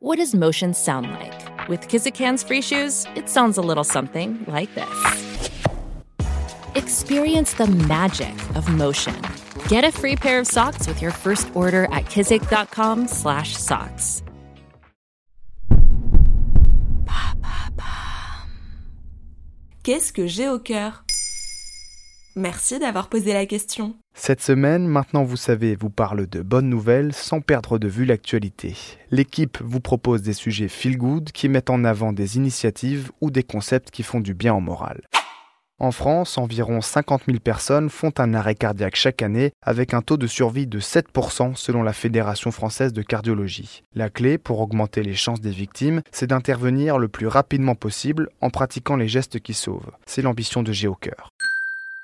What does motion sound like? With Kizikans free shoes, it sounds a little something like this. Experience the magic of motion. Get a free pair of socks with your first order at kizik.com/socks. Qu'est-ce que j'ai au cœur Merci d'avoir posé la question. Cette semaine, maintenant vous savez, vous parle de bonnes nouvelles sans perdre de vue l'actualité. L'équipe vous propose des sujets feel good qui mettent en avant des initiatives ou des concepts qui font du bien au moral. En France, environ 50 000 personnes font un arrêt cardiaque chaque année avec un taux de survie de 7% selon la Fédération française de cardiologie. La clé pour augmenter les chances des victimes, c'est d'intervenir le plus rapidement possible en pratiquant les gestes qui sauvent. C'est l'ambition de Géocœur.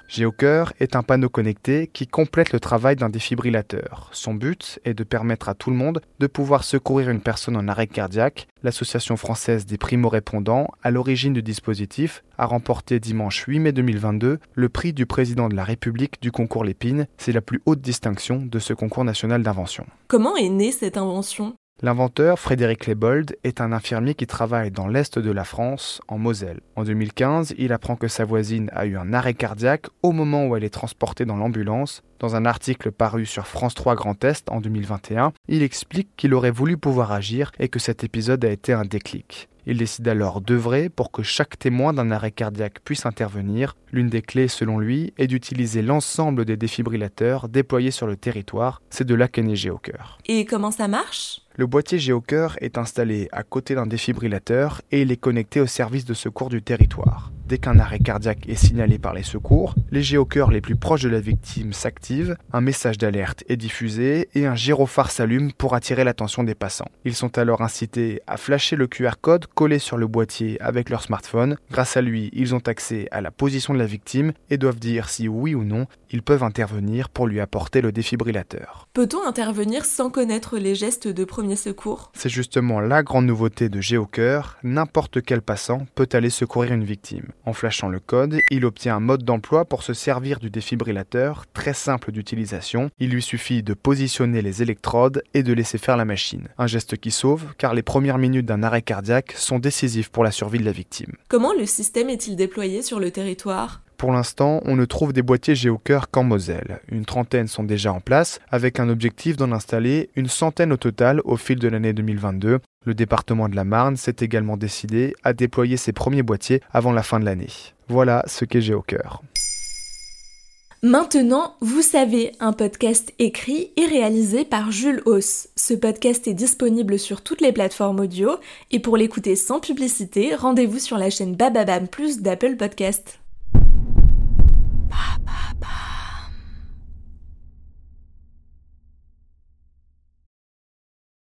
Géocœur est un panneau connecté qui complète le travail d'un défibrillateur. Son but est de permettre à tout le monde de pouvoir secourir une personne en arrêt cardiaque. L'Association française des primo-répondants, à l'origine du dispositif, a remporté dimanche 8 mai 2022 le prix du président de la République du concours Lépine. C'est la plus haute distinction de ce concours national d'invention. Comment est née cette invention? L'inventeur, Frédéric Lebold, est un infirmier qui travaille dans l'est de la France, en Moselle. En 2015, il apprend que sa voisine a eu un arrêt cardiaque au moment où elle est transportée dans l'ambulance. Dans un article paru sur France 3 Grand Est en 2021, il explique qu'il aurait voulu pouvoir agir et que cet épisode a été un déclic. Il décide alors d'œuvrer pour que chaque témoin d'un arrêt cardiaque puisse intervenir. L'une des clés, selon lui, est d'utiliser l'ensemble des défibrillateurs déployés sur le territoire. C'est de là qu'est né Géocœur. Et comment ça marche? Le boîtier Géocœur est installé à côté d'un défibrillateur et il est connecté au service de secours du territoire. Dès qu'un arrêt cardiaque est signalé par les secours, les géocœurs les plus proches de la victime s'activent, un message d'alerte est diffusé et un gyrophare s'allume pour attirer l'attention des passants. Ils sont alors incités à flasher le QR code collé sur le boîtier avec leur smartphone. Grâce à lui, ils ont accès à la position de la victime et doivent dire si oui ou non ils peuvent intervenir pour lui apporter le défibrillateur. Peut-on intervenir sans connaître les gestes de premier secours? C'est justement la grande nouveauté de Géocœur, n'importe quel passant peut aller secourir une victime. En flashant le code, il obtient un mode d'emploi pour se servir du défibrillateur, très simple d'utilisation. Il lui suffit de positionner les électrodes et de laisser faire la machine. Un geste qui sauve, car les premières minutes d'un arrêt cardiaque sont décisives pour la survie de la victime. Comment le système est-il déployé sur le territoire? Pour l'instant, on ne trouve des boîtiers Géocœur qu'en Moselle. Une trentaine sont déjà en place, avec un objectif d'en installer une centaine au total au fil de l'année 2022. Le département de la Marne s'est également décidé à déployer ses premiers boîtiers avant la fin de l'année. Voilà ce qu'est Géocœur. Maintenant, vous savez, un podcast écrit et réalisé par Jules Hauss. Ce podcast est disponible sur toutes les plateformes audio et pour l'écouter sans publicité, rendez-vous sur la chaîne Bababam Plus d'Apple Podcast.